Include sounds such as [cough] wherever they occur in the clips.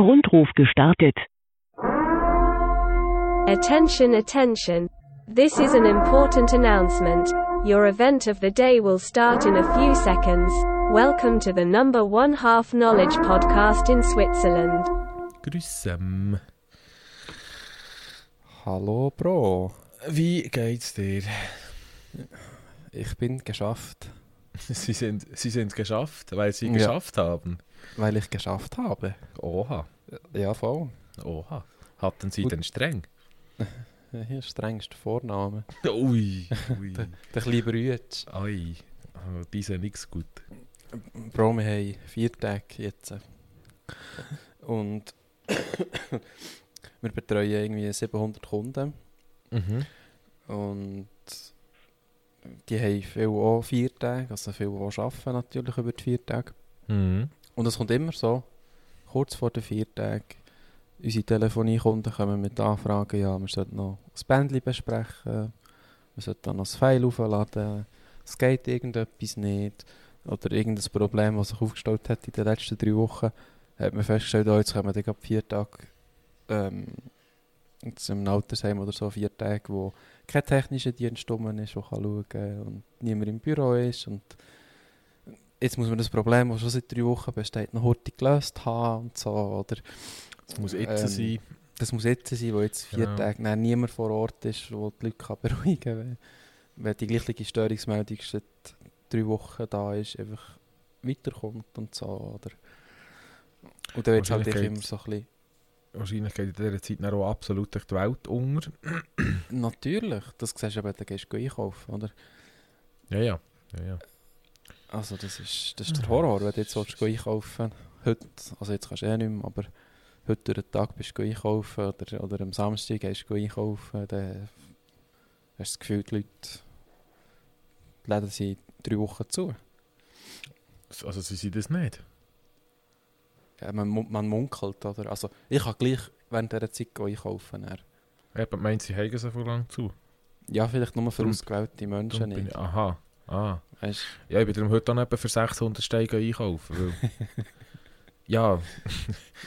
Rundruf gestartet. Attention, attention. This is an important announcement. Your event of the day will start in a few seconds. Welcome to the number one half knowledge podcast in Switzerland. Grüßem. Hallo Bro, Wie geht's dir? ich bin geschafft, [laughs] Sie sind, Sie sind geschafft, weil Sie Ja. geschafft haben. Weil ich geschafft habe. Oha, Ja, voll. oha. Hatten Sie Gut. den streng? [laughs] Hier ist strengster Vorname. Ui, [laughs] ui. Der kleine Brütsch. Aber diese nichts gut. Bro, wir haben vier Tage jetzt. Und [coughs] wir betreuen irgendwie 700 Kunden. Mhm. Und die haben viel auch vier Tage, also viel auch arbeiten natürlich über die vier Tage. Mhm. Und es kommt immer so, kurz vor den vier Tagen, unsere Telefoniekunden kommen mit Anfragen, ja, wir sollten noch das Bändchen besprechen, wir sollten dann noch das File aufladen, es geht irgendetwas nicht, oder irgendein Problem, das sich aufgestellt hat in den letzten drei Wochen, hat man festgestellt, oh, jetzt kommen dann vier Tage, ähm, jetzt im Altersheim oder so, vier Tage, wo kein technischer Dienst rum ist, der schauen kann und niemand im Büro ist und jetzt muss man das Problem, das schon seit drei Wochen besteht, noch heute gelöst haben und so, oder Es muss jetzt Ähm, sein. das muss jetzt sein, wo jetzt vier Genau. Tage nein, niemand vor Ort ist, wo die Leute kann [laughs] beruhigen kann, wenn, wenn die gleiche Störungsmeldung seit drei Wochen da ist, einfach weiterkommt und so, oder und dann wird es halt immer so ein bisschen Wahrscheinlich geht in dieser Zeit auch absolut durch die Welt unter. Natürlich, das siehst du, wenn du gehst einkaufen, oder? Ja, ja. ja, ja. Also das ist, das ist der Horror, wenn du jetzt willst, einkaufen heute, also jetzt kannst du eh nicht mehr, aber heute durch den Tag bist du einkaufen oder, oder am Samstag gehst du einkaufen, dann hast du das Gefühl, die Leute die Läden sind drei Wochen zu. Also Sie sind das nicht. Ja, man, man munkelt, oder? Also ich kann gleich während dieser Zeit einkaufen. dann. Jemand meint, Sie haben so viel lang zu. Ja, vielleicht nur für ausgewählte Menschen nicht. ich, aha, ah. Weißt, Ja, ich bin darum heute auch etwa für 600 Steine einkaufen. Weil, ja,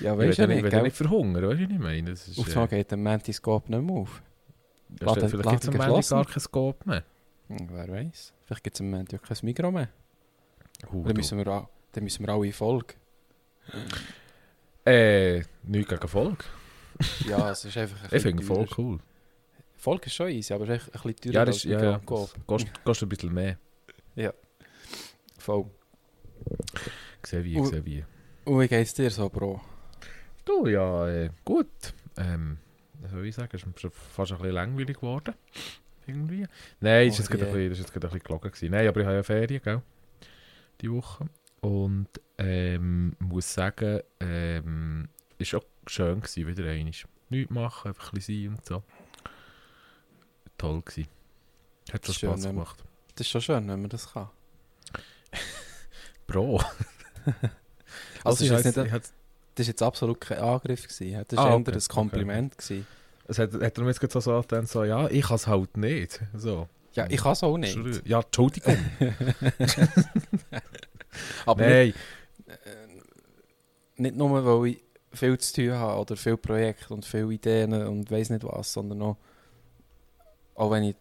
ja, ich weißt du nicht, nicht, gell? nicht verhungern, weißt du, was ich meine? Das ist, Auf äh, geht der Mantiscope nicht mehr auf. vielleicht gibt es am gar kein Scope mehr. Hm, wer weiß? Vielleicht gibt es im Moment ja kein Mikro mehr. Dann müssen, wir, auch- dann müssen wir alle in Folge. Äh, nichts gegen Volk. [laughs] Ja, es ist einfach ein Ich finde voll cool. Folge ist schon easy, aber es ist ein bisschen teurer Ja, das als ist, ja, ja. Kostet, kostet ein bisschen mehr. Voll. Sehe wie, Und- wie. Geht's dir so, Bro? Du, ja, äh, gut. Ähm, was soll ich sagen? Es ist fast ein bisschen langweilig geworden. Irgendwie. Nein, ist Oh das ist jetzt gerade ein bisschen gelogen gewesen. Nein, aber ich habe ja Ferien, gell? Die Woche. Und, ähm, muss sagen, ähm, ist auch schön gewesen, wieder einmal. Nichts machen, einfach ein bisschen sein und so. Toll gewesen. Hat schon Spaß gemacht. Das ist schon schön, wenn man das kann. Bro. [laughs] Also, ich ist jetzt weiss- nicht, das war jetzt absolut kein Angriff. Gewesen. Das Ah, war eher okay, ein Kompliment. Gewesen. es hat, hat er mir jetzt so gesagt, so, ja, ich kann es halt nicht. So. Ja, ich kann es auch nicht. Entschuldigung. Ja, Entschuldigung. [laughs] Aber Nein. nicht nur, weil ich viel zu tun habe oder viele Projekte und viele Ideen und weiß nicht was, sondern auch, auch wenn ich,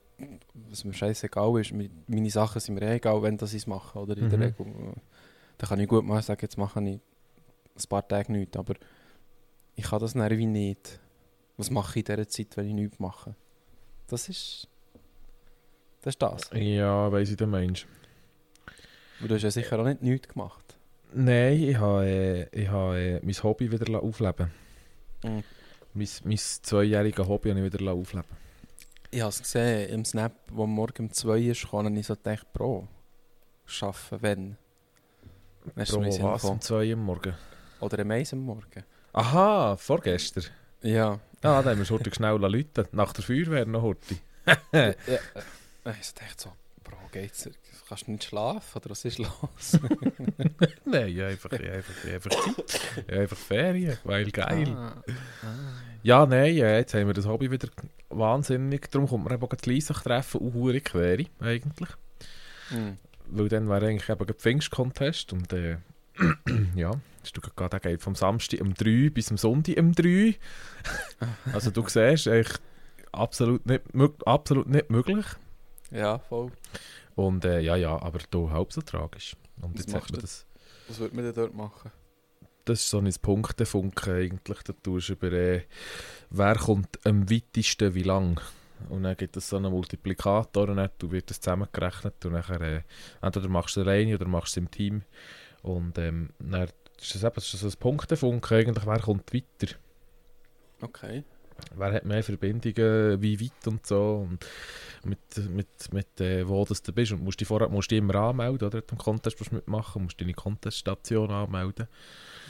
was mir scheißegal ist, meine Sachen sind mir eh egal, wenn das ich es mache, oder in der Mhm. Regel. Dann kann ich gut mal sagen, jetzt mache ich ein paar Tage nichts, aber ich kann das wie nicht. Was mache ich in dieser Zeit, wenn ich nichts mache? Das ist, das ist das. Ja, weiss ich, der Mensch. Und du hast ja sicher auch nicht nichts gemacht. Nein, ich habe, äh, ich habe äh, mein Hobby wieder aufleben Mhm. mein, mein zweijähriges Hobby habe ich wieder aufleben Ich habe es gesehen im Snap, wo morgen um 2 ist, kann ich so gedacht, Bro, schaffen, wenn. Du, Bro, Sinn was? Um zwei Uhr am Morgen? Oder am Eis am Morgen. Aha, vorgestern. Ja. Ah, dann haben wir es heute schnell läuten Nach der Feuerwehr noch heute. [laughs] ja. äh, Ich dachte so, Bro, geht's dir? Kannst du nicht schlafen? Oder was ist los? [laughs] Nein, einfach, einfach, einfach Zeit. Einfach Ferien, weil geil. Ah, ah. Ja, nein, ja, jetzt haben wir das Hobby wieder wahnsinnig. Darum kommt man eben Leisach treffen und hure quere, eigentlich. Hm. Weil dann wäre eigentlich eben der Pfingst-Contest und äh, [clears throat] ja, Hast du gerade der geht vom Samstag um 3 bis zum Sonntag um 3. [laughs] also du siehst, eigentlich absolut nicht, absolut nicht möglich. Ja, voll. Und äh, ja, ja, aber da halb so tragisch. Und Was jetzt hat machst man du? das, Was würde man denn dort machen? das ist so ein Punktefunken eigentlich. Da tust du über, äh, wer kommt am weitesten, wie lang. Und dann gibt es so einen Multiplikator und dann wird das zusammengerechnet und nachher, äh, entweder machst du es alleine oder machst du es im Team. Und ähm, dann ist das eben das ist so ein Punktefunken eigentlich, wer kommt weiter. Okay. Wer hat mehr Verbindungen, wie weit und so. Und mit, mit, mit äh, wo das du bist. Und musst dich vorher musst dich immer anmelden, oder? Am Contest musst du mitmachen, musst deine Conteststation anmelden.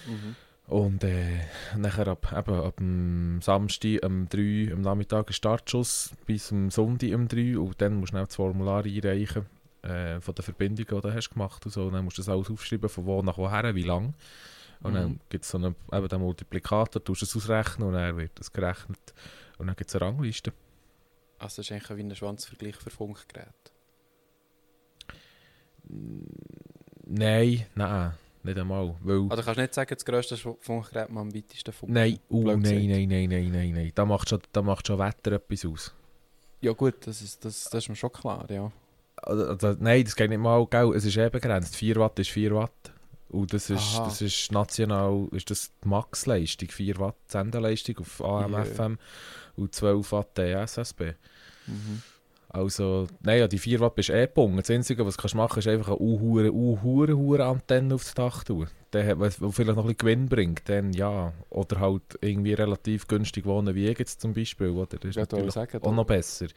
Mhm. Und äh, nachher ab, eben, ab dem Samstag um 3 am Nachmittag ein Startschuss bis am Sonntag um 3 und dann musst du dann das Formular einreichen äh, von den Verbindungen, die du hast gemacht und so. Und dann musst du das alles aufschreiben, von wo nach woher, wie lang. Und dann Mhm. gibt es so einen, eben den Multiplikator, du musst es ausrechnen und dann wird das gerechnet. Und dann gibt es eine Rangliste. Also das ist eigentlich wie ein Schwanzvergleich für Funkgeräte. Nein, nein, nicht einmal. Weil, Also kannst du nicht sagen, das grösste Funkgerät man am weitesten funkt? nein, blöd nein, nein, nein, nein, nein, nein. Da macht schon, da macht schon Wetter etwas aus. Ja gut, das ist, das, das ist mir schon klar, ja. Also, also, nein, das geht nicht mal, gell? es ist eben begrenzt. 4 Watt ist 4 Watt. Und das ist, Aha. das ist national, ist das die Max-Leistung, 4 Watt Sendeleistung auf AM, Ja. FM und 12 Watt SSB. Mhm. Also, nein, ja, die 4 Watt bist eh gebunden. Das Einzige, was du kannst machen, ist einfach eine uhure, uhure, uhure Antenne aufs Dach tun. Der, was vielleicht noch ein bisschen Gewinn bringt, dann ja. Oder halt irgendwie relativ günstig wohnen, wie jetzt zum Beispiel. Oder? Das ist Ja, natürlich sagen, auch noch besser.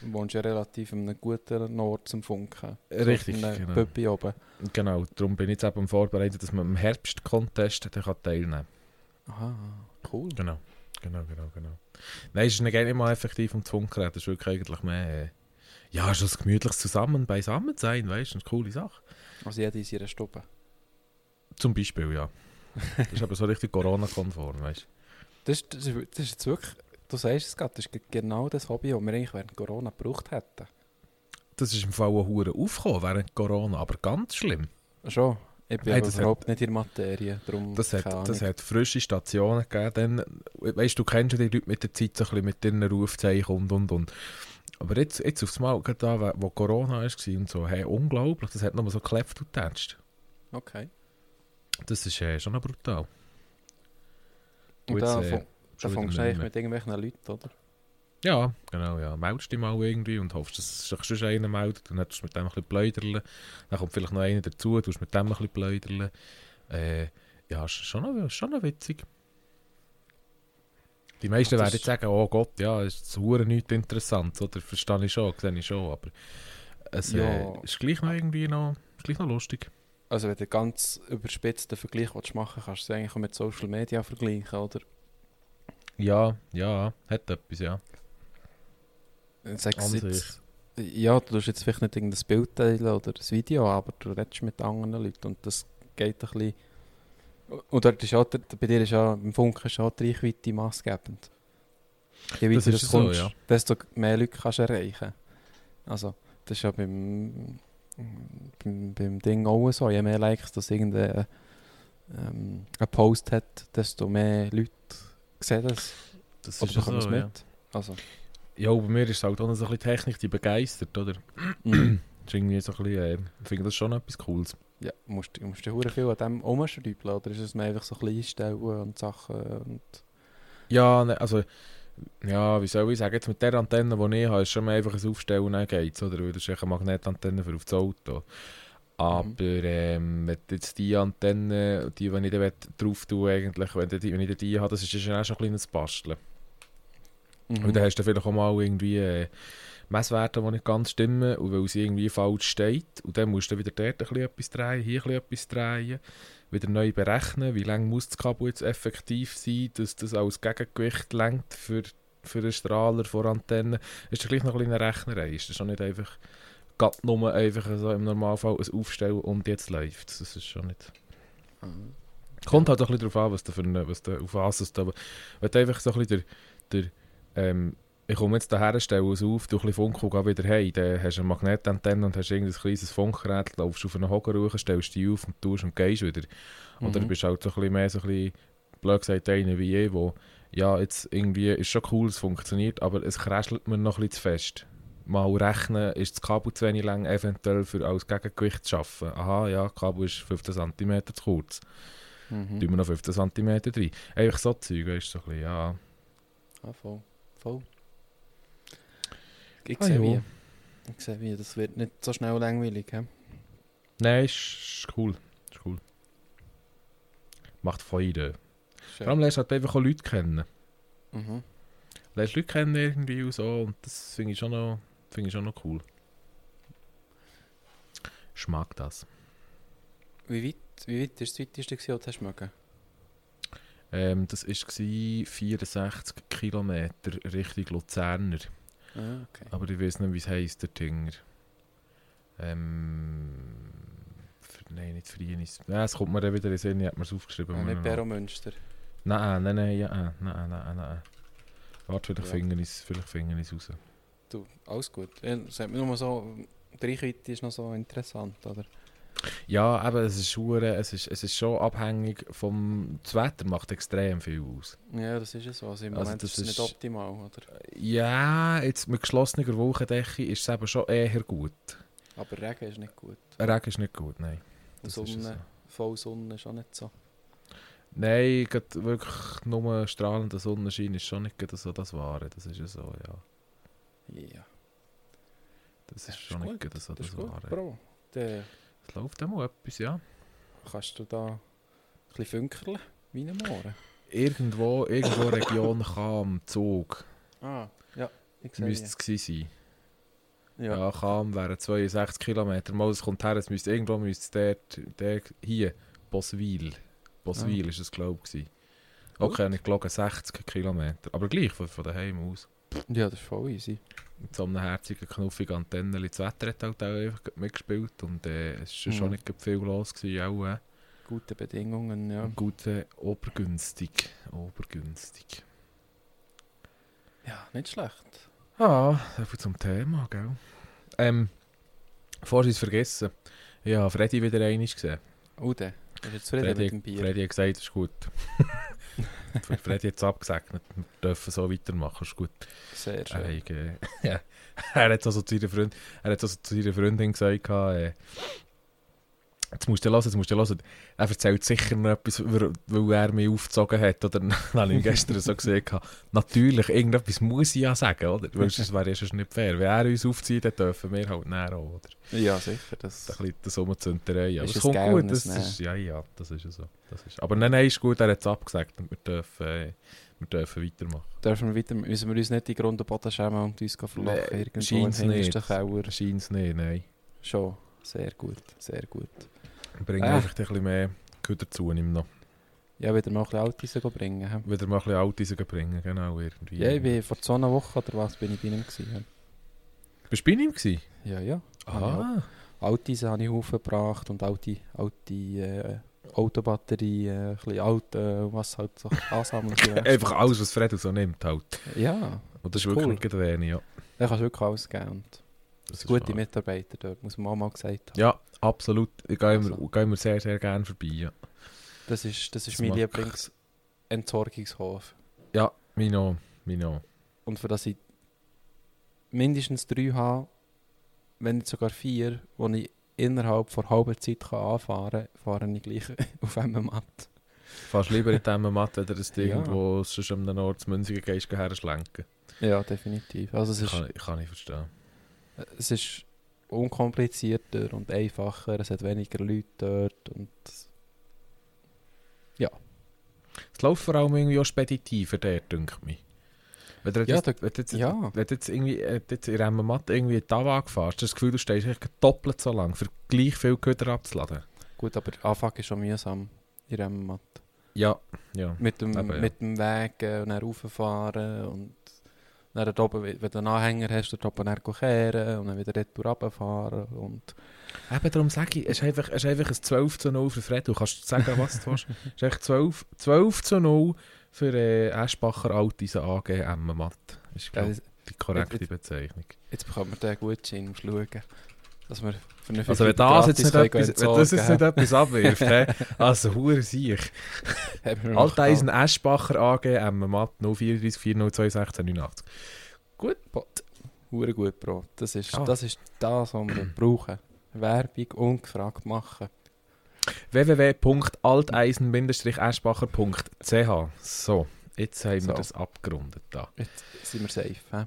Du wohnst ja relativ an einem guten Ort zum Funken. Richtig, So genau. Pöppi oben. Genau, darum bin ich jetzt eben am Vorbereiten, dass man im Herbst-Contest teilnehmen kann. Aha, cool. Genau, genau, genau, genau. Nein, es ist nicht mal effektiv um zu funken, das ist wirklich eigentlich mehr... Äh, ja, so ein gemütliches Zusammen beisammen sein, weißt du, eine coole Sache. Also jeder in seiner Stube. Zum Beispiel, ja. Das ist aber so richtig Corona-konform, weißt du. Das, ist- das, ist, das ist jetzt wirklich, du sagst es gerade, das ist ge- genau das Hobby, das wir eigentlich während Corona gebraucht hätten. Das ist im Fall auch hure aufgekommen während Corona, aber ganz schlimm. Schon. Ich bin Hey, überhaupt nicht in der Materie, darum Das hat, das hat frische Stationen gegeben. Dann, weißt du, kennst ja die Leute mit der Zeit so ein bisschen mit ihren Rufzeichen und und und. Aber jetzt, jetzt aufs Mal, da, wo Corona war und so, hey, unglaublich, das hat nochmal so geklebt und getatscht. Okay. Das ist äh, schon noch brutal. Und Und da, äh, da fängst du eigentlich mit irgendwelchen Leuten, oder? Ja, genau, ja. Meldest dich mal irgendwie und hoffst, dass sich schon einer meldet. Dann tust du mit dem ein bisschen pläudern. Dann kommt vielleicht noch einer dazu, tust mit dem ein bisschen pläudern. Äh, ja, ist schon noch, schon noch witzig. Die meisten das werden jetzt sagen, oh Gott, ja, ist hure nichts interessant, oder? Verstehe ich schon, sehe ich schon, aber es Ja. äh, ist gleich noch irgendwie noch, ist gleich noch lustig. Also wenn du ganz überspitzten Vergleich willst machen kannst du es eigentlich auch mit Social Media vergleichen, oder? Ja, ja, hat etwas, ja. Sag's jetzt, ja, du tust jetzt vielleicht nicht irgendein Bild teilen oder ein Video, aber du redest mit anderen Leuten und das geht ein bisschen... Und dort ist auch, bei dir ist ja, im Funken ist auch die Reichweite maßgebend. Je Das weiter ist du so, kommst, ja. desto mehr Leute kannst du erreichen. Also, das ist ja beim, beim, beim Ding auch so. Je mehr Likes das irgendein ähm, ein Post hat, desto mehr Leute sehen das. Das Oder ist so, ja. Also, Ja, bei mir ist es halt auch noch so ein bisschen Technik, die begeistert, oder? mm. Das ist irgendwie so ein bisschen, äh, ich finde das schon etwas Cooles. ja, musst du musst du hure viel an dem rumschreiben, oder ist es mir einfach so ein bisschen einstellen und Sachen und... Ja, ne, also, ja, wie soll ich sagen, jetzt mit der Antenne, die ich habe, ist schon mal einfach ein Aufstellen und dann geht's, oder? Weil das ist eine Magnetantenne für auf das Auto. Aber ähm, wenn jetzt die Antenne, die, wenn ich dann drauf tue, eigentlich, wenn, die, wenn ich die habe, das ist ja auch schon ein kleines Basteln. Mhm. Und dann hast du vielleicht auch mal irgendwie äh, Messwerte, die nicht ganz stimmen und weil sie irgendwie falsch steht. Und dann musst du wieder dort ein bisschen etwas drehen, hier ein bisschen etwas drehen, wieder neu berechnen, wie lang muss das Kabel jetzt effektiv sein, dass das als Gegengewicht lenkt für, für einen Strahler vor Antenne. Ist das gleich noch ein bisschen eine Rechnerei. Ist das schon nicht einfach grad nur einfach so im Normalfall ein Aufstellen und jetzt läuft Das ist schon nicht... Mhm. Kommt halt auch ein bisschen darauf an, was du für eine, was du, auf was du, aber wenn du einfach so ein bisschen der, der, ähm, ich komme jetzt daher, stelle es auf, du ein bisschen Funk und gehe wieder heim. Dann hast du eine Magnetantenne und hast irgendein kleines Funkgerät, laufst auf einen Hocker rauf, stellst dich auf und tust und gehst wieder. Oder Mhm. du bist halt so ein bisschen mehr so ein bisschen, blöd gesagt, einer wie ich, wo, ja, jetzt irgendwie ist schon cool, es funktioniert, aber es kräschelt mir noch ein bisschen zu fest. Mal rechnen, ist das Kabel zu wenig lang, eventuell für als Gegengewicht zu schaffen. Aha, ja, das Kabel ist 15 cm zu kurz. Mhm. Tun wir noch 15 cm rein. Einfach so Zeug, ist so ein bisschen, ja. Ah, voll. Voll. Ich Ah, sehe wie. Ich sehe wie. Das wird nicht so schnell langweilig. He? Nein, ist, cool. Ist cool. Macht Freude. Schön. Vor allem lernst du halt einfach auch Leute kennen. Mhm. Lernst Leute kennen irgendwie und so und das finde ich schon noch, finde ich schon noch cool. Ich mag das. Wie weit, wie weit ist das weiteste, was du hast mögen? Ähm, das war 64 Kilometer Richtung Luzerner. Ah, okay. Aber ich weiß nicht, wie es heisst, der Tinger. Ähm. Für, nein, nicht Frienis. Nein, es kommt mir dann wieder in den Sinn, ich habe mir es aufgeschrieben. Muss nicht ich noch- Bero Münster. Nein, nein, nein, ja, äh, nein, nein, nein. Warte, vielleicht Ja. finden wir es raus. Du, alles gut. Ja, Sagt mir nur mal so, die Reichweite ist noch so interessant, oder? Ja, aber es ist, hure- es ist, es ist schon abhängig vom... Das Wetter macht extrem viel aus. Ja, das ist es so. Also im Also Moment das ist es nicht ist- optimal, oder? Ja, jetzt mit geschlossener Wolkendecke ist es eben schon eher gut. Aber Regen ist nicht gut. Regen ist nicht gut, nein. Das ist es Sonne, voll Sonne ist auch nicht so. Nein, wirklich nur strahlender Sonnenschein ist schon nicht so das Wahre. Das ist ja so, ja. Ja, Das ist ist schon gut, nicht so das das ist Wahre. Bro. Es läuft auch mal etwas, ja. kannst du da ein bisschen funkeln, wie ein Mohren. Irgendwo, irgendwo Region Cham, Zug, Ah, ja, ich sehe müsste es gewesen sein. Ja. Ja, Cham wären 62 Kilometer. Mal, es kommt her, es müsste irgendwo müsste dort, dort, hier, Boswil. Boswil Ah. ist es, glaube ich. Okay, nicht gelogen, 60 Kilometer. Aber gleich von, von daheim aus. Ja, das ist voll easy. Mit so einem herzigen, knuffigen Antennen. Das Wetter hat halt auch einfach mitgespielt und äh, es war schon Mhm. nicht gerade viel los. Gewesen, auch, äh. Gute Bedingungen, ja. Gut, äh, obergünstig. Obergünstig. Ja, nicht schlecht. Ah, viel zum Thema, gell? Ähm, vorher ist es vergessen. Ja, Freddy wieder einmal gesehen. Oh, der. Bist du jetzt Freddy, Bier? Freddy hat gesagt, es ist gut. [laughs] Hat es abgesegnet. Wir dürfen so weitermachen, ist gut. Sehr schön. hat, äh, [laughs] ja, er hat also zu ihrer, Freund, er hat also zu ihrer Freundin gesagt, äh, jetzt musst du hören, jetzt musst du hören. Er erzählt sicher noch etwas, weil er mich aufgezogen hat. Oder [laughs] habe ich gestern so gesehen. Natürlich, irgendetwas muss ich ja sagen, oder? Weil sonst wäre es nicht fair. Wenn er uns aufzieht, dann dürfen wir halt näher auch, oder? Ja, sicher. Das, ein bisschen das Umzünterei. Aber es kommt gut. Das, das ist, ja, ja, das ist ja so. Das ist, aber nein, nein, ist gut, er hat es abgesagt und wir dürfen, äh, wir dürfen weitermachen. dürfen wir weiter, müssen wir uns nicht in Grund und Boden schämen und uns verlachen Nee, irgendwo im scheint's nicht. Scheint es nicht, nein. Schon. Sehr gut, sehr gut. Wir bringen Ah. einfach ein bisschen mehr Güter dazu, ihm noch. Ja, wieder mal ein bisschen Altis bringen. Wieder mal ein bisschen Altis bringen, genau, irgendwie. Ja, ich bin vor zwei Wochen oder was bin ich bei ihm gewesen. Bist du bei ihm gewesen? Ja, ja. Ah, Altis habe ich aufgebracht und alte, alte äh, Autobatterie, äh, ein bisschen alt, äh, was halt so ansammelt. [laughs] einfach alles, was Fred so nimmt, halt. Ja, Und das ist Cool. wirklich nicht wenig, ja. da kannst du wirklich alles geben. Und Das gute. Mitarbeiter dort, muss man auch mal gesagt haben. Ja, absolut. Ich gehe immer, Also. immer sehr, sehr gerne vorbei, ja. Das ist, das ist Das mein Lieblingsentsorgungshof. Ja, Mino, Mino. Und für das ich mindestens drei habe, wenn nicht sogar vier, die ich innerhalb von halber Zeit kann anfahren kann, fahre ich gleich [laughs] auf einem Matt. Fast lieber in diesem Matt, wenn du das [laughs] Ding, Ja. wo es schon an einem Ort zu Münzigen gehst, herschlenken. Ja, definitiv. Also es ist, Kann, kann ich verstehen. Es ist unkomplizierter und einfacher, es hat weniger Leute dort und Es läuft vor allem irgendwie auch speditiver, der, denkt mich. Wenn du Ja, jetzt, da- wenn du jetzt, ja. wenn du jetzt irgendwie äh, jetzt in einem Matt irgendwie Tavag fährst, hast du das Gefühl, du stehst eigentlich doppelt so lang, für gleich viel Güter abzuladen. gut, aber Anfang ist schon mühsam in einem Matt. Ja, ja. Mit dem, Eben, ja. mit dem Weg äh, und dann rauffahren und dann oben, wenn du einen Anhänger hast, dort oben dann kehren und dann wieder retour runterfahren und Eben darum sage ich, es ist einfach, es ist einfach ein 12 zu 0 für Fred. Du kannst sagen, was du willst. [laughs] Es ist echt 12, 12 zu 0 für äh, Eschbacher Altis AG M Matt. Ist, glaub, das, die korrekte Jetzt- Bezeichnung. Jetzt bekommen wir den Gutschein, musst schauen. Dass wir eine Also wenn das jetzt nicht etwas, wenn das jetzt nicht etwas abwirft, also hure sich. [laughs] Alteisen Eschbacher AG, M Matt 034 402 1689. Hure gut, Bro. Das ist, Ah. das ist das, was wir brauchen. Werbung ungefragt machen. www.alteisen-eschbacher.ch So, jetzt haben So. wir das abgerundet da. Jetzt sind wir safe. He?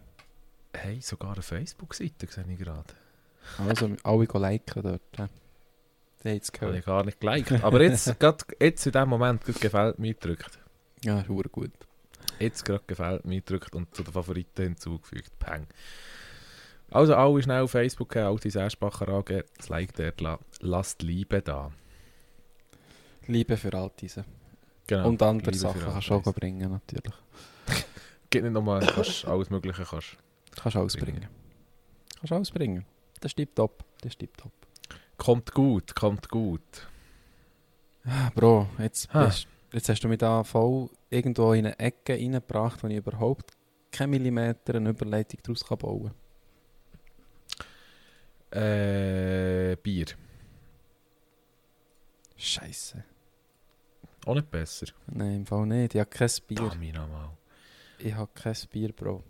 Hey, sogar eine Facebook-Seite sehe ich gerade. Also alle go liken dort. He? Die haben es Habe ich gar nicht geliked. Aber jetzt, [laughs] grad, jetzt in dem Moment, gerade gefällt mir gedrückt. Ja, hure gut. Jetzt gerade gefällt mir gedrückt und zu den Favoriten hinzugefügt. Peng. Also alle schnell auf Facebook gehen, Altis Eschbacher AG, das Like dort la- lasst Liebe da. Liebe für Alteisen. Genau. Und andere Liebe Sachen kannst du auch bringen, natürlich. Geht nicht nochmal, kannst alles Mögliche kannst. Kannst alles bringen. Kannst du alles bringen. Das ist tipptopp. Das ist tipptopp. Kommt gut, kommt gut. Ah, Bro, jetzt, bist, jetzt hast du mich da voll irgendwo in eine Ecke reingebracht, wo ich überhaupt keinen Millimeter eine Überleitung daraus kann bauen Äh, Bier. Scheiße. Auch nicht besser. Nein, im Fall nicht. Ich habe kein Bier. Dammi nochmal. Ich habe kein Bier, Bro.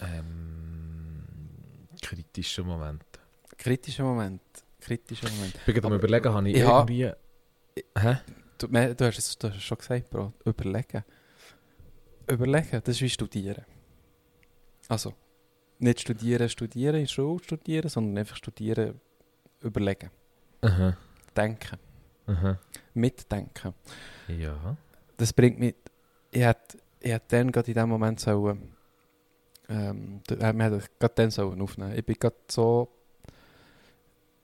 Ähm, kritischer Moment. Kritischer Moment. Kritischer Moment. Ich bin am überlegen, habe ich, ich ha- irgendwie... Hä? Du, du, hast es, du hast es schon gesagt, Bro. Überlegen. Überlegen, das ist wie studieren. Also, nicht studieren, studieren, in Schule studieren, sondern einfach studieren, überlegen. Aha, Denken. aha. Mitdenken. Ja. Das bringt mich... Ich hätte, ich hätte dann gerade in dem Moment sollen... Ähm, äh, wir hätten gerade dann sollen aufnehmen. Ich bin gerade so...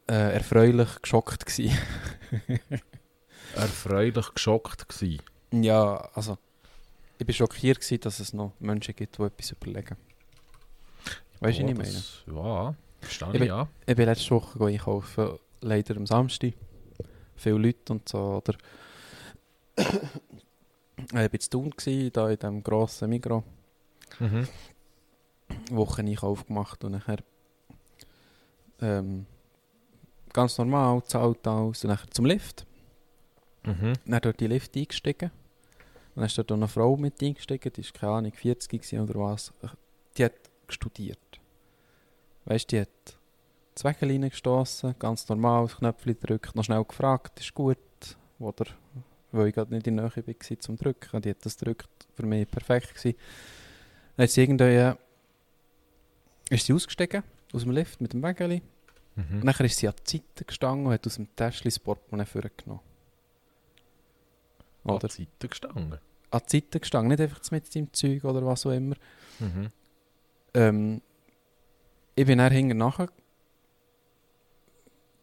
Äh, erfreulich geschockt gewesen. Erfreulich geschockt gsi. Ja, also ich bin schockiert gewesen, dass es noch Menschen gibt, die etwas überlegen. Weißt du, was ich meine? Ja, verstehe Ich bin- ja. Ich bin letzte Woche einkaufen, leider am Samstag. Viele Leute und so, oder... [coughs] ich war Thun, gewesen, da in diesem grossen Migros. Mhm. Wocheneinkauf gemacht und nachher... Ähm, ganz normal, zahlt alles und nachher zum Lift. Mhm. Dann dort die Lift eingestiegen. Und dann ist dort eine Frau mit eingestiegen, die war keine Ahnung, 40 gewesen oder was. Die hat studiert. Weißt du, die hat das Wägel reingestossen, ganz normal, das Knöpfchen gedrückt, noch schnell gefragt, ist gut, oder, weil ich gerade nicht in der Nähe war zum Drücken. Die hat das gedrückt, für mich perfekt gewesen. Dann hat sie irgendwie, ist sie ausgestiegen aus dem Lift mit dem Wägel. Mhm. Nachher ist sie an die Seite gestanden und hat aus dem Täschchen das Portemonnaie vorgenommen. An die Seite gestanden. an die Seite gestanden, nicht einfach mit seinem Zeug oder was auch immer. Mhm. Ähm, ich bin dann hinten nachher.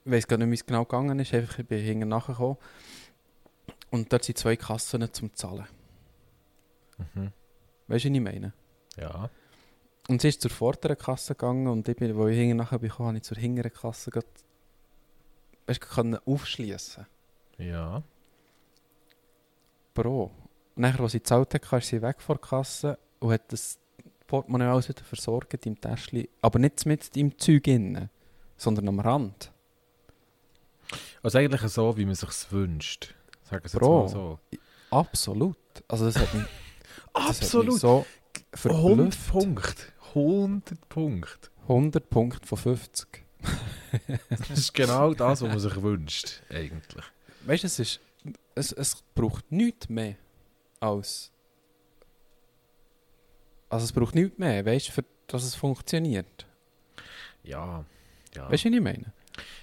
Ich weiß gar nicht, wie es genau gegangen ist. Einfach, ich bin hinten nachher gekommen. Und dort sind zwei Kassen zum Zahlen. Mhm. Weißt du, was ich meine? Ja. Und sie ist zur vorderen Kasse gegangen und ich bin, wo ich nachher bin, gekommen, habe ich zur hinteren Kasse grad, weißt, können aufschließen. Ja. Bro. Und nachher, als sie gezahlt hat, ist sie weg vor der Kasse und hat das Portemonnaie alles wieder versorgt im Täschchen. Aber nicht mit im Zeug innen, sondern am Rand. Also eigentlich so, wie man sich wünscht. Sagen Sie jetzt Bro. mal so. Absolut. Also das hat mich, [laughs] das hat mich Absolut. so 100 verblüfft. Punkte. 100 Punkte. 100 Punkte von 50. [laughs] Das ist genau das, was man sich wünscht, eigentlich. Weißt du, es, ist, es, es braucht nichts mehr als... Also es braucht nichts mehr, weißt du, für dass es funktioniert. Ja. Ja, Weißt du, was ich meine?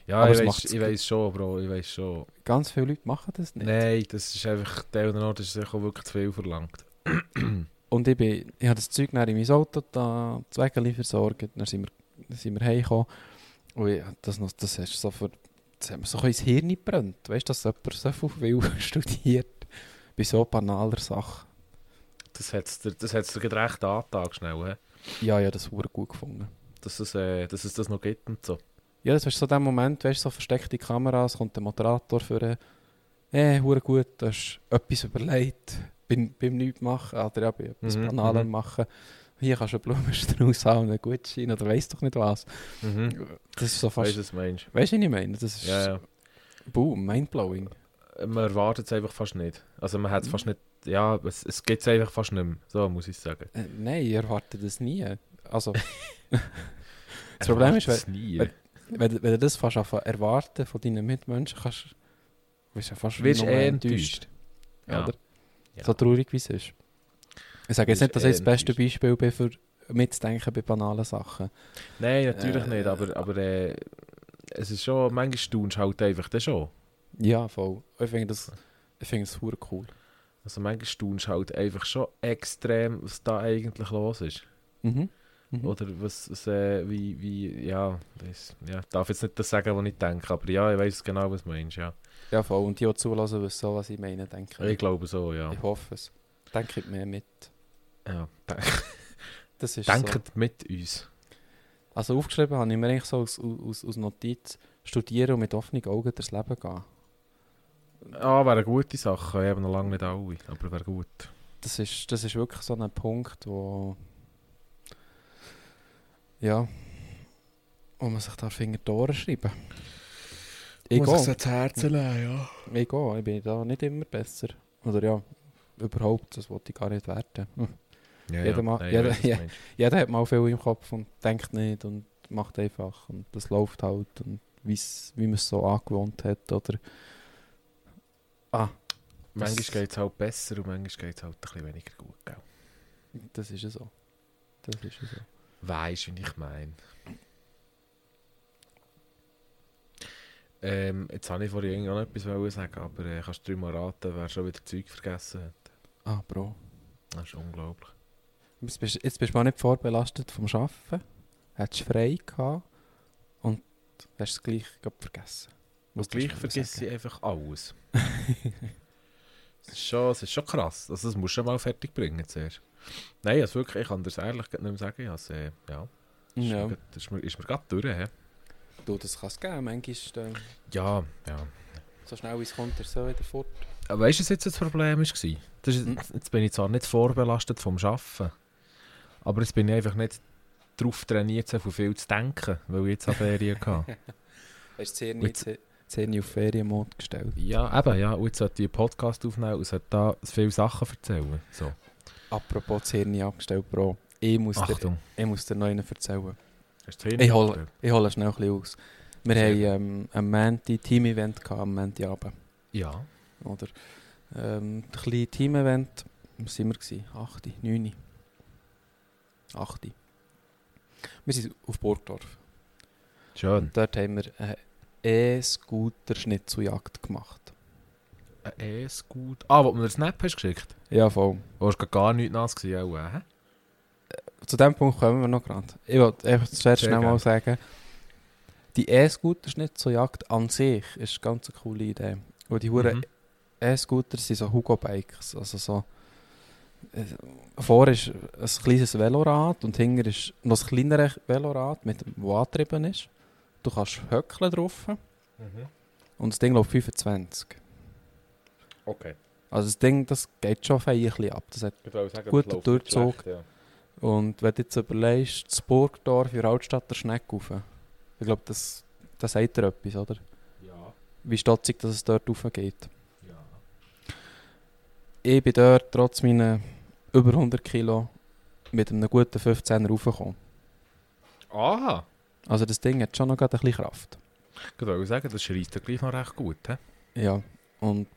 ja aber ich, weiss schon, Bro, ich weiss schon. Ganz viele Leute machen das nicht. Nein, das ist einfach, der oder ist auch wirklich zu viel verlangt. [clears throat] Und ich, bin, ich habe das Zeug dann in mein Auto da, das Wägeli versorgt, dann sind wir, dann sind wir heimgekommen. Und ich, das, noch, das, hast so für, das hat mir so ein ins Hirn gebrannt. Weißt du, dass jemand so viel [laughs] studiert bei so banaler Sache. Das hat es dir, dir gerade recht angetan, schnell, he? Ja, ja, das wurde gut gefunden. dass, es, äh, dass es das noch gibt und so. Ja, das ist so der Moment, weißt du, so versteckte Kameras, kommt der Moderator für äh, hure gut, du hast etwas überlegt, beim, beim nichts machen, oder ja, bei etwas Mhm, Banalem mhm. machen. hier kannst du einen Blumenstrauß [laughs] haben einen Gutschein oder weiss doch nicht was. Mhm. Das ist so Weißt fast... du, was du meinst? Weißt du, was ich meine? Das ist... Ja, ja. Boom, mindblowing. Man erwartet es einfach fast nicht. Also man Mhm. hat es fast nicht... Ja, es, es geht es einfach fast nicht mehr. So muss ich sagen. Äh, nein, ich erwarte das nie. Also... [laughs] Das Problem ist, Erwartet es nie. wenn- wenn, wenn du das fast erwarten von deinen Mitmenschen, kannst du... Bist ja fast Wirst eh enttäuscht. Ja. Oder? Ja. So traurig wie es ist. Ich sage jetzt nicht, dass ich das beste. Beispiel bin für mitzudenken bei banalen Sachen. Nein, natürlich Äh, nicht, aber, aber äh, es ist schon, manchmal staunst halt einfach dann schon. Ja, voll. Ich finde das, ich finde das hure cool. Also manchmal staunst halt einfach schon extrem, was da eigentlich los ist. Mhm. Mhm. Oder was, was äh, wie, wie, ja, das, ja, ich darf jetzt nicht das sagen, was ich denke, aber ja, ich weiß genau, was du meinst, ja. Ja, voll. Und die, die zulassen, wissen so, was ich meine, denke Ich glaube so, ja. Ich hoffe es. Denkt mehr mit. ja. [laughs] Das ist so. Denkt mit uns. Also aufgeschrieben habe ich mir eigentlich so aus, aus, aus Notiz studieren und mit offenen Augen durchs Leben gehen. Ah, wäre eine gute Sache, ich habe noch lange nicht alle, aber wäre gut. Das ist, das ist wirklich so ein Punkt, wo... Ja... Wo man sich da Finger die Ohren schreiben Ich gehe. ans Herz nehmen, ja. Ich gehe. Ich bin da nicht immer besser. Oder ja, überhaupt, das wollte ich gar nicht werten. Hm. ja, Jeder ja. mal- Nein, ich jeder- meinst. Jeder hat mal viel im Kopf und denkt nicht und macht einfach. Und das läuft halt. Und wie's, wie man es so angewohnt hat. Oder... Ah, Manchmal geht es halt besser und manchmal geht es halt ein bisschen weniger gut, gell? das ist ja so. Das ist ja so. Weisst du, wie ich meine? Ähm, jetzt habe ich vorhin auch noch etwas wollen sagen, aber äh, kannst du dir mal raten, wer schon wieder Zeug vergessen hat? Ah, Bro. Das ist unglaublich. Jetzt bist, jetzt bist du mal nicht vorbelastet vom Arbeiten. Hättest frei gehabt und hast es gleich vergessen. Und gleich sagen. sie einfach alles. [laughs] Das ist schon, es ist schon krass. Also, das musst du mal fertig bringen zuerst. Nein, also wirklich, ich kann dir das ehrlich nicht mehr sagen. Also, äh, ja. Das ist mir, ist mir gerade durch. He? Du, das kann es geben, manchmal. Äh, ja, ja. So schnell wie es kommt, er so wieder fort. Weißt du, was jetzt das Problem war? Das ist, hm. jetzt bin ich zwar nicht vorbelastet vom Arbeiten, aber jetzt bin ich einfach nicht darauf trainiert, so viel zu denken, weil ich jetzt an Ferien hatte. [laughs] Hast du sehr nicht 10 Uhr auf Ferienmod gestellt. Ja, eben, ja. Und jetzt sollte ich einen Podcast aufnehmen und sollte da viele Sachen erzählen. So. Apropos das Hirn abgestellt, Bro. Ich muss, Achtung. dir, ich muss dir noch einen erzählen. Hast du das Hirn Ich hole, ich hole schnell ein bisschen aus. Wir Sehr. haben ähm, ein Menti-Team-Event am Menti-Abend. Ja. Oder ähm, ein kleines Team-Event. Was waren wir? 8, 9. 8. Wir sind auf Burgdorf. Schön. Und dort haben wir... Äh, E-Scooter-Schnitzeljagd gemacht. Ein E-Scoot. Ah, wo du mir den Snap hast geschickt? Ja, voll. Wo hast du gar nichts nass gewesen, auch, äh? Zu dem Punkt kommen wir noch gerade. Ich wollte einfach zuerst schnell mal sagen, die E-Scooter-Schnitzeljagd an sich ist eine ganz coole Idee. Weil die Huren Mhm. E-Scooter sind so Hugo-Bikes. Also so. Äh, vor ist ein kleines Velorad und hinter ist noch ein kleineres Velorad, mit dem das angetrieben ist. Du kannst höckeln drauf Mhm. und das Ding läuft 25. Okay. Also das Ding, das geht schon fein ein bisschen ab. Das hat, läuft nicht Durchzug. schlecht, Ja. und wenn du jetzt überlegst, das Burgdorf in der Altstadt der Schneck rauf. Ich glaube, das, das sagt dir etwas, oder? Ja. Wie stotzig dass es dort rauf geht. Ja. Ich bin dort trotz meiner über 100 Kilo mit einem guten 15er raufgekommen. Aha. Also das Ding hat schon noch gerade ein bisschen Kraft. Ich wollte sagen, das schreist ja gleich noch recht gut. He? Ja, und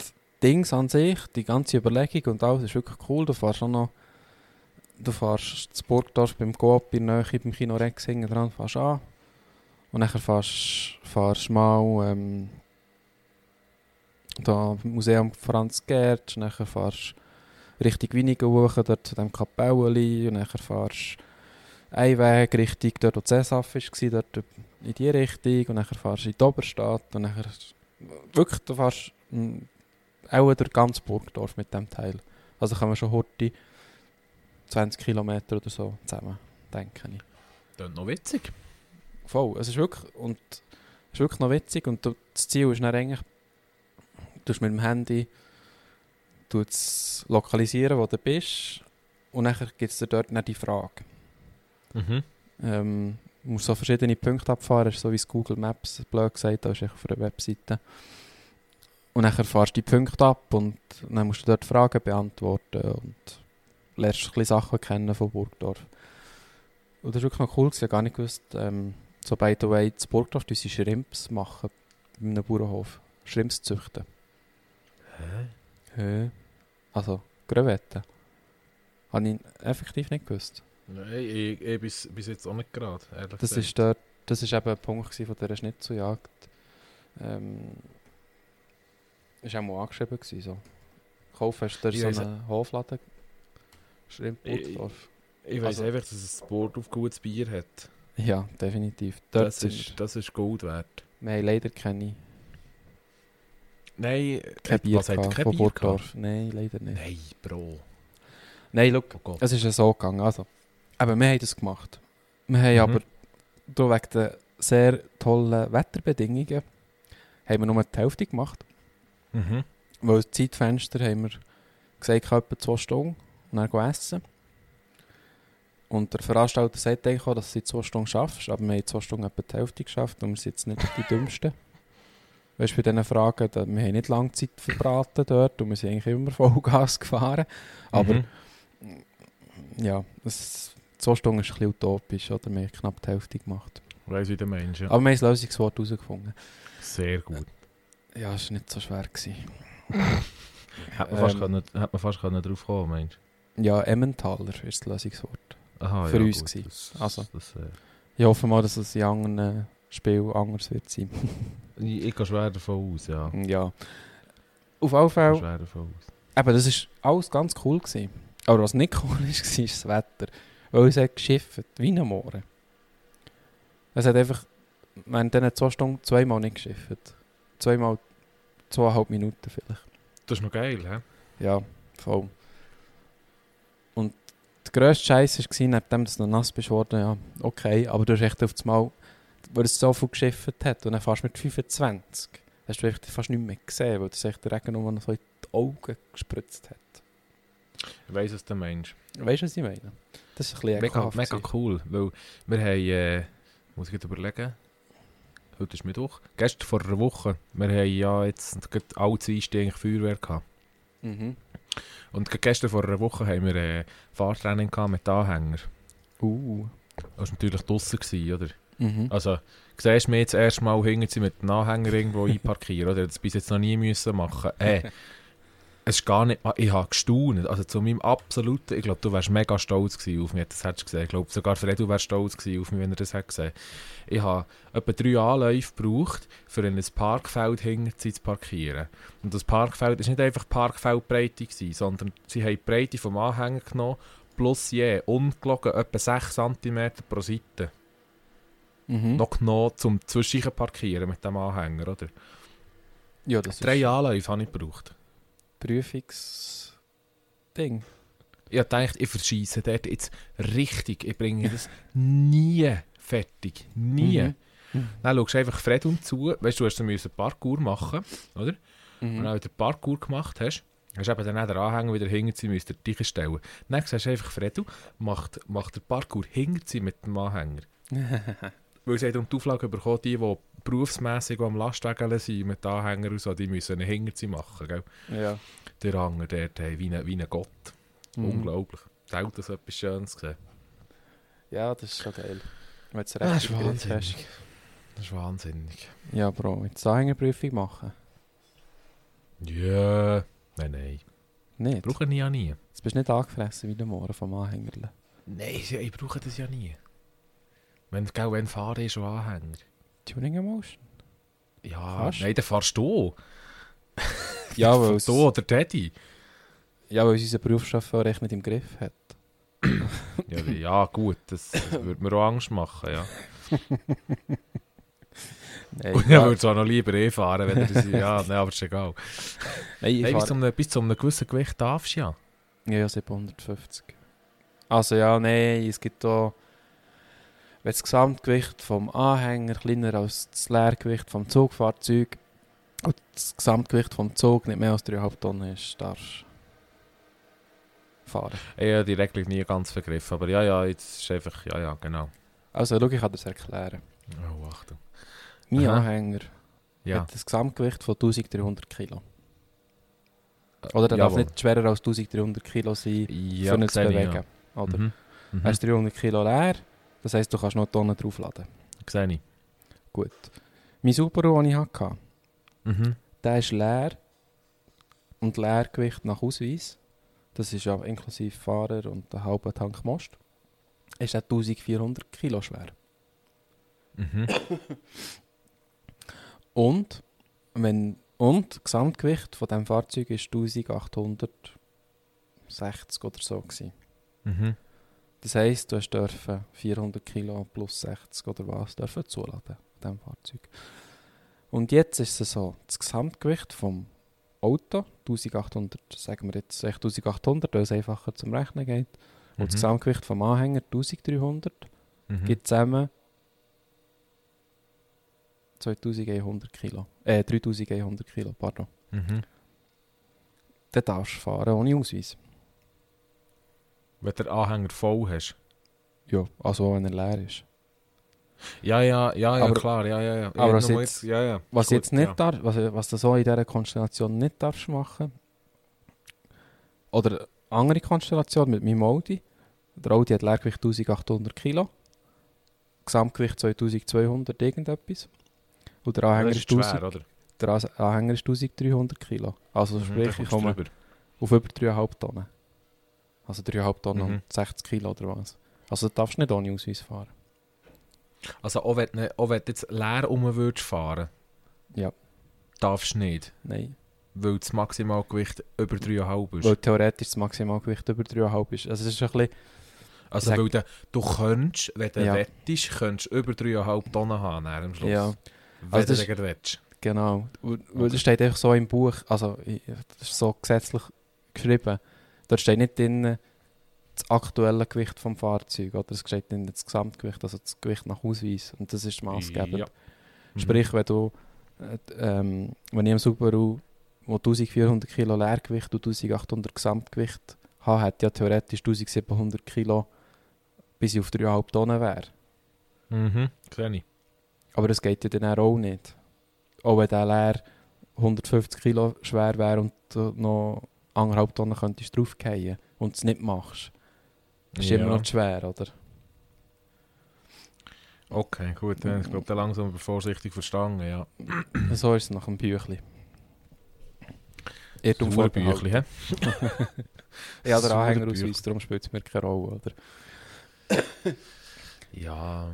die Dings an sich, die ganze Überlegung und alles ist wirklich cool. Du fährst auch noch, du fährst das Burgdorf beim Coop in der Nähe beim Kino Rex hinten dran, fährst an. Und dann fährst fährst mal ähm, da Museum Franz Gertsch, dann fährst Richtung Winigen hoch, dort zu dem Kapelleli und dann fährst ein Weg Richtung dort, wo Cesaf war, dort in die Richtung und dann fährst du in die Oberstadt und dann wirklich, du fährst mm, auch durch ganz Burgdorf mit dem Teil. Also kann man schon heute 20 Kilometer oder so zusammen, denke ich. Das noch witzig. Voll, es ist wirklich, und, es ist wirklich noch witzig und das Ziel ist dann eigentlich, du mit dem Handy lokalisieren, wo du bist. Und dann gibt es dir dort dann die Frage. Mhm. Ähm, du musst so verschiedene Punkte abfahren, so wie es Google Maps blöd gesagt, da ist echt auf einer Webseite. Und dann fahrst du die Punkte ab und dann musst du dort Fragen beantworten und lernst ein bisschen Sachen kennen von Burgdorf. Und das war wirklich noch cool, ich habe gar nicht gewusst, ähm, so by the way, in Burgdorf unsere Schrimps machen, in einem Bauernhof. Schrimps züchten. Hä? Hä? Also, Crevetten. Habe ich effektiv nicht gewusst. Nein, ich, ich bis, bis jetzt auch nicht gerade, Das gesagt. ist dort, das ist eben ein Punkt von dieser Schnitzeljagd. Ähm, ist auch mal angeschrieben gewesen, so. Kauf hast du Ich weiss- so einen Hofladen. Schrimp Ich- Burgdorf. Ich weiss also- einfach, dass es ein Board auf gutes Bier hat. Ja, definitiv. Dort Das ist, das ist Gold wert. haben leider keine, Nein, kein äh, Bier was, kein von Bier Burgdorf. Nein, leider nicht. Nein, Bro. Nein, schau, Oh es ist ja so gegangen. Also, aber wir haben das gemacht. Wir haben Mhm. aber da wegen der sehr tollen Wetterbedingungen haben wir nur die Hälfte gemacht. Mhm. Weil das Zeitfenster haben wir gesagt, etwa zwei Stunden und dann gehen essen. Und der Veranstalter sagt eigentlich auch, dass du zwei Stunden schaffst, aber wir haben zwei Stunden etwa die Hälfte geschafft und wir sind jetzt nicht die Dümmsten. [laughs] Weißt du, bei diesen Fragen, da, wir haben nicht lange Zeit verbraten dort und wir sind eigentlich immer Vollgas [laughs] gefahren. Aber Mhm. ja, das, zwei Stunden ist ein bisschen utopisch, oder? Wir haben knapp die Hälfte gemacht. Weiss wie der Mensch. Ja. Aber wir haben das Lösungswort herausgefunden. Sehr gut. Ja, es war nicht so schwer. Gewesen. [laughs] Hätte man, fast Ähm. können, hätte man fast können drauf kommen Mensch. Ja, Emmentaler ist das Lösungswort. Aha, Für ja, uns gut. Das, Also. Das, äh, Ich hoffe mal, dass es in anderen Spielen anders wird sein. [laughs] ich, ich gehe schwer davon aus, ja. ja. Auf jeden Ich gehe schwer davon aus. eben, das war alles ganz cool. Gewesen. Aber was nicht cool [laughs] ist, war das Wetter. Weil es hat geschifft, wie ein Moore. Es hat einfach, wir haben dann zwei Stunden zweimal nicht geschifft. Zweimal zweieinhalb Minuten vielleicht. Das ist noch geil, hä? Ja, voll. Und der grösste Scheiß war, nachdem du noch nass bist worden, ja, okay, aber du hast echt auf das Mal, weil es so viel geschifft hat und dann fast mit 25, hast du echt fast nicht mehr gesehen, weil das echt der Regen nur noch so in die Augen gespritzt hat. Ich weiss, was der Mensch. Weißt du, was ich meine? Das ist ein bisschen Mega, mega cool, weil wir haben, äh, muss ich jetzt überlegen, heute ist Mittwoch, gestern vor einer Woche, wir haben ja jetzt gerade alle zwei eigentlich Feuerwehr gehabt. Mhm. Und gestern vor einer Woche haben wir äh, Fahrtraining gehabt mit Anhänger. Uh. Das war natürlich draussen, gewesen, oder? Mhm. Also, du siehst mich jetzt erst mal hinter sie mit einem Anhänger irgendwo einparkieren, oder? Das bis jetzt noch nie müssen machen. Äh, es ist gar nicht, ich habe gestaunt. Also zu meinem absoluten, ich glaube, du wärst mega stolz gewesen auf mich, das hättest du gesehen. Ich glaube, sogar Fredo wärst stolz gewesen auf mich, wenn er das hätte gesehen. Ich habe etwa drei Anläufe gebraucht, für in ein Parkfeld hinter sie zu parkieren. Und das Parkfeld war nicht einfach Parkfeldbreite, gewesen, sondern sie haben die Breite vom Anhänger genommen, plus je, ungelogen, etwa 6 cm pro Seite Mhm. noch genommen, zum Zwischchen parkieren mit dem Anhänger, oder? Ja, das Drei ist Anläufe habe ich gebraucht. Prüfungsding. Ich gedacht, ich verschieße dort jetzt richtig. Ich bringe das nie fertig. Nie. Mhm. Dann schaust du einfach Fred und zu. Weißt du, du hast müssen Parkour machen, oder? Und Mhm. dann, wenn du Parkour gemacht hast, hast du eben dann auch den Anhänger wieder hinter sie müssen dich stellen. Dann sagst du einfach, Fredu, macht, macht der Parkour hinter sie mit dem Anhänger. [laughs] Weil sie haben die Auflage bekommen, die, die berufsmässig am Lastwagen sind, mit Anhänger und so, die müssen einen hinter sie machen, gell? ja. Der Hanger dort, hey, wie ein wie ein Gott. Mhm. Unglaublich. Selten so etwas Schönes gesehen. Ja, das ist schon geil. Du Das ist wahnsinnig. Das ist wahnsinnig. Ja, Bro, jetzt Anhängerprüfung machen. Ja. Nein, nein. Nicht? Brauche ich ja nie. Jetzt bist du nicht angefressen wie der Mohren vom Anhängerle. Nein, ich brauche das ja nie. Wenn, gell, wenn fahren ist schon Anhänger. Tuning Emotion? Ja, Fast. nein, dann fahrst du. [laughs] Ja, weil es- du oder Teddy. Ja, weil es unser Berufschauffeur echt nicht im Griff hat. [coughs] Ja, ja gut, das, das würde mir auch Angst machen, ja. [laughs] Nein, Und ich würde zwar noch lieber eh fahren, wenn er das... Ja, [laughs] nein, aber ist egal. nein, ich Hey, bis, zu fahre... einem, bis zu einem gewissen Gewicht darfst du ja. Ja, ja, 750. Also ja, nein, es gibt da... Wenn das Gesamtgewicht vom Anhänger kleiner als das Leergewicht vom Zugfahrzeug und das Gesamtgewicht vom Zug nicht mehr als 3,5 Tonnen ist, darfst fahren. Ich habe die Regelung nie ganz vergriffen, aber ja, ja, jetzt ist einfach, ja, ja, genau. Also, schau, ich kann das erklären. Oh, Achtung. Mein Aha. Anhänger Ja, hat ein Gesamtgewicht von 1300 Kilo. Oder der darf Jawohl. nicht schwerer als 1300 Kilo sein, ja, für ihn zu bewegen. Ja. Oder? Mhm. Mhm. Er ist 300 Kilo leer, das heisst, du kannst noch Tonnen draufladen. Sehe ich. Gut. Mein Subaru, den ich hatte, Mhm. der ist leer und Leergewicht nach Ausweis. Das ist ja inklusive Fahrer und einen halben Tank Most. Ist er 1400 Kilo schwer. Mhm. [coughs] Und, wenn, und das Gesamtgewicht von diesem Fahrzeug ist 1860 oder so. Gewesen. Mhm. Das heisst, du hast dürfen 400 Kilo plus 60 oder was dürfen zuladen an diesem Fahrzeug. Und jetzt ist es so, das Gesamtgewicht vom Auto, 1800, sagen wir jetzt echt 1800, weil es einfacher zum Rechnen geht, und das Mhm. Gesamtgewicht vom Anhänger 1300, Mhm. gibt zusammen 2100 Kilo. Äh, 3100 Kilo, pardon. Mhm. Dann darfst du fahren ohne Ausweis. Wenn der Anhänger voll hast. Ja, also wenn er leer ist. Ja, ja, ja, ja, Aber- klar, ja, ja, ja. aber was jetzt- ja, ja. Was Gut, jetzt nicht ja. darf, was, was du so in dieser Konstellation nicht darfst machen, oder andere Konstellation mit meinem Audi. Der Audi hat Leergewicht 1800 Kilo, Gesamtgewicht 2200 irgendetwas. Und der Anhänger Das ist, ist 1000, schwer, oder? der Anhänger ist 1300 Kilo. Also Mhm, sprich, da ich komme auf über 3,5 Tonnen. Also 3,5 Tonnen Mhm. und 60 Kilo oder was. Also du darfst nicht ohne Ausweis fahren. Also auch wenn, du- auch wenn du jetzt leer um würdest fahren, Ja. darfst du nicht. Nein. Weil das Maximalgewicht über 3,5 ist. Weil theoretisch das Maximalgewicht über 3,5 ist. Also es ist ein bisschen... also sag- weil du, du könntest, wenn du Ja. wettest, könntest über 3,5 Tonnen haben am Schluss. Ja. Wenn Also du gerade willst. Genau. Weil Okay. das steht einfach so im Buch, also das ist so gesetzlich geschrieben. Dort steht nicht drin das aktuelle Gewicht vom Fahrzeug, oder es steht drin das Gesamtgewicht, also das Gewicht nach Ausweis. Und das ist maßgebend. Ja. Mhm. Sprich, wenn du, äh, ähm, wenn ich im Subaru, wo 1400 Kilo Leergewicht und 1800 Gesamtgewicht habe, hätte ja theoretisch 1700 Kilo, bis ich auf 3,5 Tonnen wäre. Mhm, sehe ich. Aber das geht ja dann auch nicht. Auch wenn der leer 150 Kilo schwer wäre und noch anderthalb Tonnen könntest draufgehen und es nicht machst. Das ist Ja. immer noch schwer, oder? Okay, gut. dann- Ich glaube, da langsam aber vorsichtig verstanden, ja. So ist es nach dem Büchli. Irrtum vorbehalten. Büchli, hä? [laughs] Ja, der Anhängerausweis, darum spielt es mir keine Rolle, oder? Ja.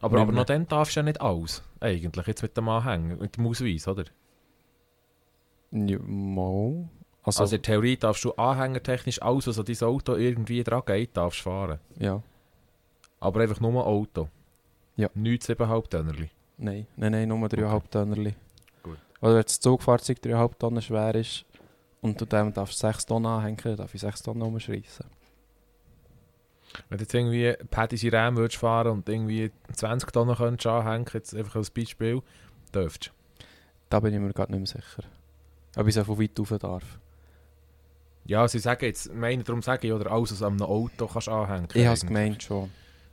Aber, aber noch dann darfst du ja nicht alles. Eigentlich, jetzt mit dem Anhänger, mit dem Ausweis, oder? Ja, Mo. Also, Also in der Theorie darfst du anhängertechnisch alles, was an dein Auto irgendwie dran geht, darfst fahren. ja. Aber einfach nur Auto. Ja. Nichts 7,5 Tönnerli. Nein, nein, nein, nur 3,5 Tonnerli. Gut. Oder wenn das Zugfahrzeug 3,5 Tonnen schwer ist und du dem darfst 6 Tonnen anhängen, darf ich 6 Tonnen umschreissen. Wenn du jetzt irgendwie Paddy Ram würdest fahren und irgendwie 20 Tonnen könntest anhängen, jetzt einfach als Beispiel, dürftest du. Da bin ich mir gerade nicht mehr sicher. Ob ich so von weit rauf darf. Ja, sie sagen jetzt, meine darum sage ich, oder alles, was an einem Auto kannst anhängen. Ich habe es gemeint schon.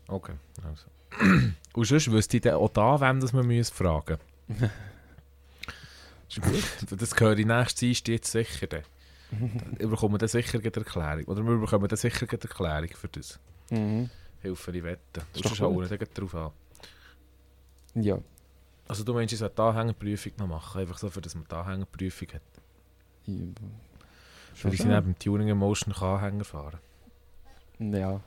Okay, also. [clears throat] Und sonst wüsste ich dann auch da, wem das man müsste fragen [laughs] ist gut. [laughs] Das höre ich nächstes Dienstag jetzt sicher. Dann. [laughs] Wir bekommen dann sicher eine Erklärung. Oder wir bekommen dann sicher eine Erklärung für das. mhm. Hilfe doch sonst schauen gut. wir dann drauf an. Ja. Also du meinst, ich sollte die Anhängerprüfung noch machen, einfach so, für dass man die Anhängerprüfung hat. Ich- Weil ich neben dem Tuning Emotion kann Anhänger fahren Ja.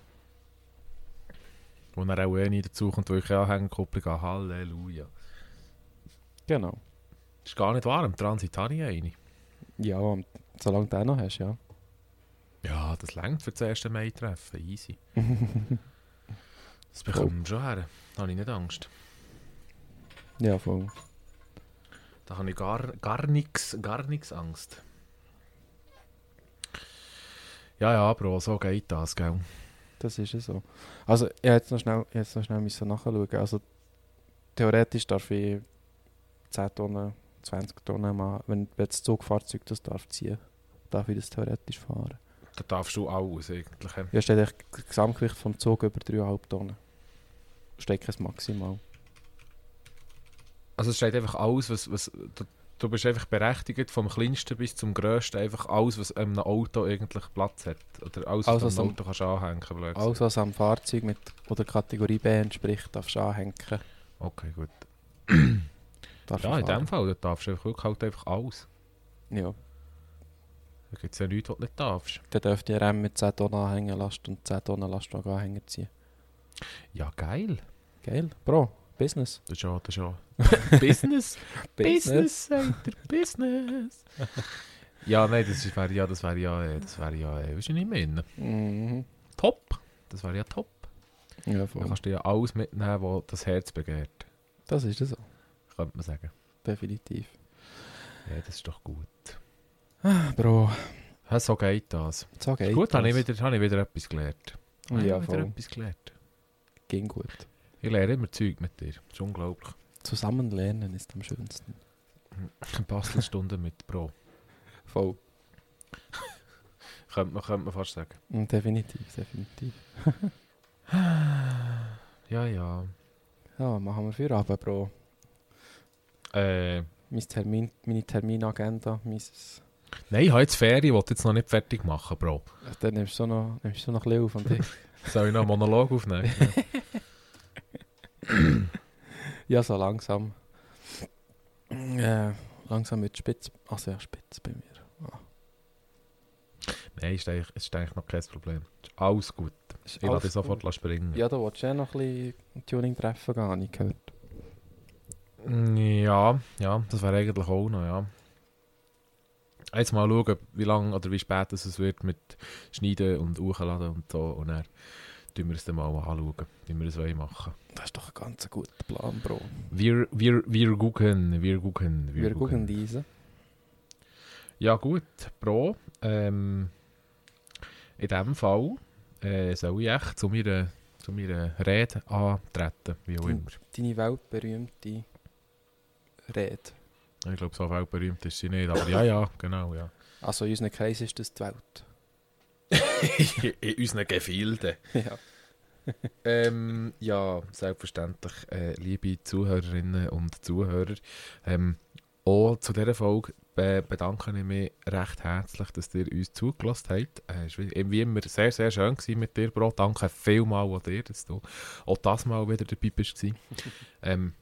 Wo er auch eh nie dazu kommt, wo ich Anhängerkupplung habe. Halleluja. Genau. Ist gar nicht wahr, im Transit habe ich eine. Ja, solange du den noch hast, ja. Ja, das längt für das erste Mai-Treffen. Easy. [laughs] Das bekommen wir schon her. Da habe ich nicht Angst. ja, voll. Da habe ich gar, gar nichts gar nix Angst. Ja, ja, Bro, so geht das, gell? Das ist ja so. Also, ich jetzt noch schnell, jetzt noch schnell müssen nachschauen. Also, theoretisch darf ich 10 Tonnen, 20 Tonnen mal, wenn wenn das Zugfahrzeug das darf ziehen, darf ich das theoretisch fahren. da darfst du alles eigentlich. Ja, steht echt das Gesamtgewicht vom Zug über 3,5 Tonnen. Steht kein Maximal. Also es steht einfach alles, was, was du, bist einfach berechtigt, vom kleinsten bis zum grössten, einfach alles, was einem Auto eigentlich Platz hat. Oder alles, was an was einem Auto kannst anhängen kannst. Alles, was am Fahrzeug mit oder Kategorie B entspricht, darfst du anhängen. Okay, gut. [clears throat] Ja, in dem Fall, da darfst du einfach wirklich halt einfach alles. Ja. Da gibt es ja nichts, was du nicht darfst. Dann dürfte ihr M mit 10 Tonnen Anhängerlast und 10 Tonnen Lastwagen-Anhänger ziehen. Ja, geil. Geil. Bro, Business. Das ist ja, das ist ja. [laughs] Business. Business, sagt er. Business. [laughs] ja, nein, das ist- wäre ja, das wäre ja, äh, das wäre ja, äh, weißt du nicht mehr. Mhm. Top. Das wäre ja top. Ja, Da voll. kannst du ja alles mitnehmen, was das Herz begehrt. Das ist es so. Könnte man sagen. Definitiv. Ja, das ist doch gut. Bro, Ja, so geht das. so geht gut, habe ich, das. wieder, habe ich wieder etwas gelernt. Habe ich Ja, wieder voll. etwas gelernt. Ging gut. Ich lerne immer Zeug mit dir. Das ist unglaublich. Zusammen lernen ist am schönsten. [laughs] Bastelstunden mit Pro. Voll. Könnte man, könnte man fast sagen. Mm, Definitiv, definitiv. Ja, ja. Ja, machen wir für Abend, Bro. Äh, Mein Termin, meine Terminagenda, mein... nein, ich habe jetzt Ferien, ich will jetzt noch nicht fertig machen, Bro. Ach, Dann nimmst du noch, nimmst du noch ein bisschen auf und [laughs] ich... Soll ich noch einen Monolog aufnehmen? [laughs] [clears throat] Ja, so langsam. Äh, langsam wird spitz. Also ja, spitz bei mir. Nein, ist eigentlich, ist eigentlich noch kein Problem. Ist alles gut. Ist Ich lasse sofort gut. springen. Ja, da wolltest du ja noch ein bisschen Tuning treffen habe ich gehört. Ja, ja, das wäre eigentlich auch noch, ja. Jetzt mal schauen, wie lange oder wie spät es wird mit Schneiden und Hochladen und so. Und dann tun wir es dann mal anschauen, wie wir es wollen machen Das ist doch ein ganz guter Plan, Bro. Wir, wir, wir gucken, wir gucken, wir, Wir, gucken diese. Ja gut, Pro. Ähm, in diesem Fall äh, soll ich echt zu meiner, zu meiner Rede antreten, wie auch immer. Deine weltberühmte Rede. Ich glaube, so weltberühmt ist sie nicht, aber ja, ja, genau, ja. Also in unserem Kreis ist das die Welt. In unseren Gefilden. ja. Ähm, ja, selbstverständlich, äh, liebe Zuhörerinnen und Zuhörer. Ähm, auch zu dieser Folge be bedanke ich mich recht herzlich, dass ihr uns zugelassen habt. Es äh, wie, wie immer sehr, sehr schön gewesen mit dir, Bro. Danke vielmals an dir, dass du auch das Mal wieder dabei bist. [laughs] ähm,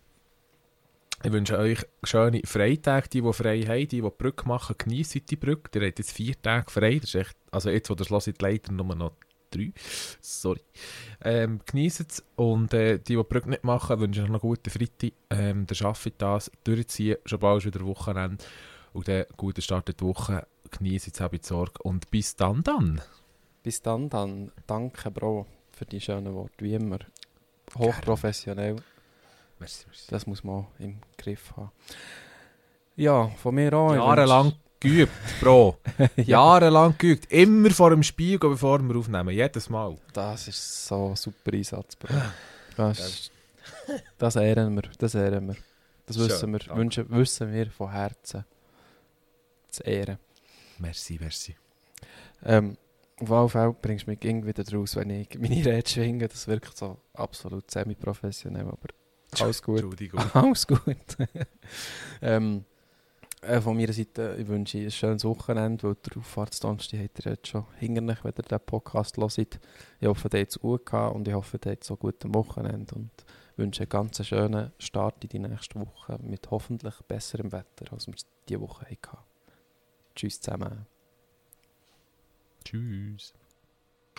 ich wünsche euch schöne Freitage, die, die frei haben, die, die die Brücke machen, geniessen die Brücke. Ihr habt jetzt vier Tage frei, das ist echt, also jetzt, wo ihr es hört, leider nur noch drei. Sorry. Ähm, Genießt es und äh, die, die die Brücke nicht machen, wünsche ich euch noch gute Freitag. Ähm, der schaffe das, durchziehen, schon bald wieder Wochenende und dann guten Start in die Woche. Genießt jetzt, habe ich Sorge und bis dann dann. Bis dann, dann. Danke, Bro, für die schönen Worte. Wie immer. Hochprofessionell. Merci, merci. Das muss man im Griff haben. Ja, von mir auch. Ich Jahrelang geübt, Bro. [laughs] ja, Jahrelang geübt. Immer vor dem Spiel, bevor wir aufnehmen. Jedes Mal. das ist so ein super Einsatz, Bro. [laughs] Das, ist- das ehren wir, das ehren wir. Das Schön, wissen wir, wünschen, wissen wir von Herzen zu ehren. Merci, merci. Ähm, auf alle Fälle bringst du mich irgendwie wieder draus, wenn ich meine Rede schwinge. Das wirkt so absolut semi-professionell, aber alles gut. Entschuldigung. [laughs] Alles gut. [laughs] ähm, äh, von meiner Seite ich wünsche ich ein schönes Wochenende, weil der Auffahrtsdonnerstag habt ihr jetzt schon hinter euch, wenn ihr den Podcast hört. Ich hoffe, ihr habt es gut gehabt und ich hoffe, ihr habt so gut am Wochenende und wünsche einen ganz schönen Start in die nächste Woche mit hoffentlich besserem Wetter, als wir es diese Woche hatten. Tschüss zusammen. Tschüss.